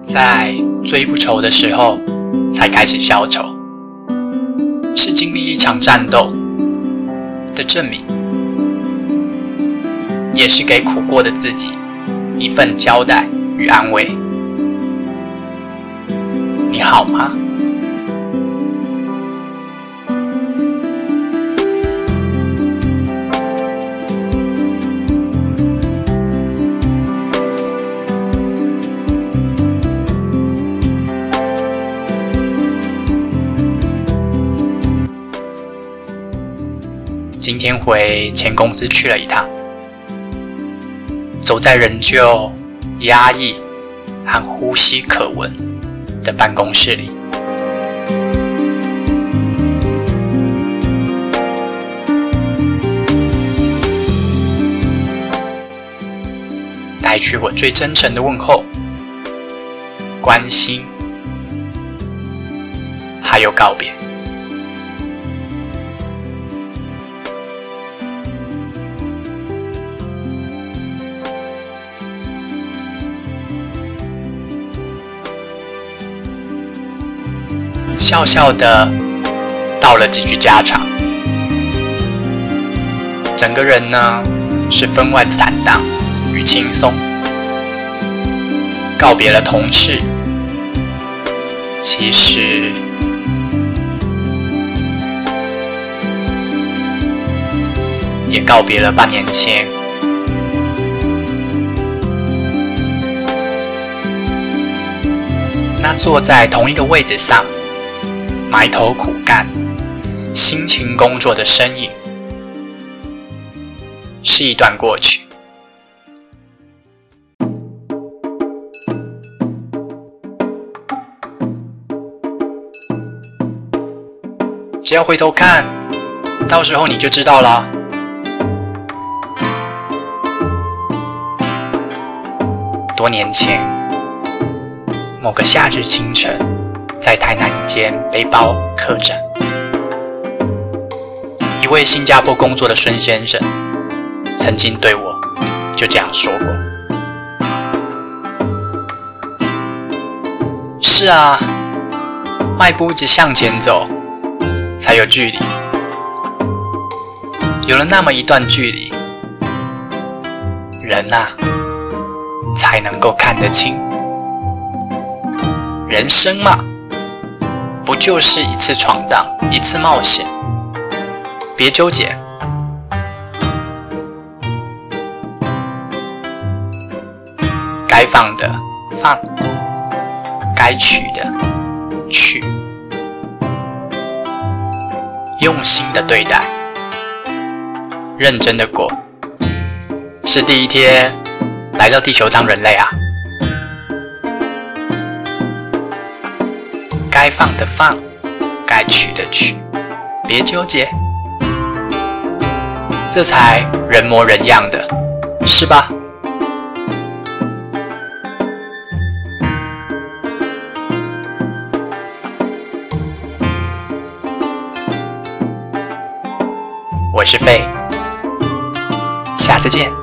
在最不愁的时候才开始消愁是经历一场战斗的证明也是给苦过的自己一份交代与安慰。你好吗？今天回前公司去了一趟，走在仍旧压抑和呼吸可闻的办公室里，带去我最真诚的问候、关心，还有告别。笑笑的道了几句家常，整个人呢是分外的坦荡与轻松。告别了同事，其实也告别了半年前那坐在同一个位置上。埋头苦干、辛勤工作的身影，是一段过去。只要回头看，到时候你就知道了。多年前，某个夏日清晨。在台南一间背包客栈，一位新加坡工作的孙先生曾经对我就这样说过：“是啊，迈步一直向前走，才有距离。有了那么一段距离，人呐，才能够看得清人生嘛。”不就是一次闯荡，一次冒险？别纠结，该放的放，该取的取，用心的对待，认真的过，是第一天来到地球当人类啊！该放的放，该取的取，别纠结，这才人模人样的，是吧？我是费，下次见。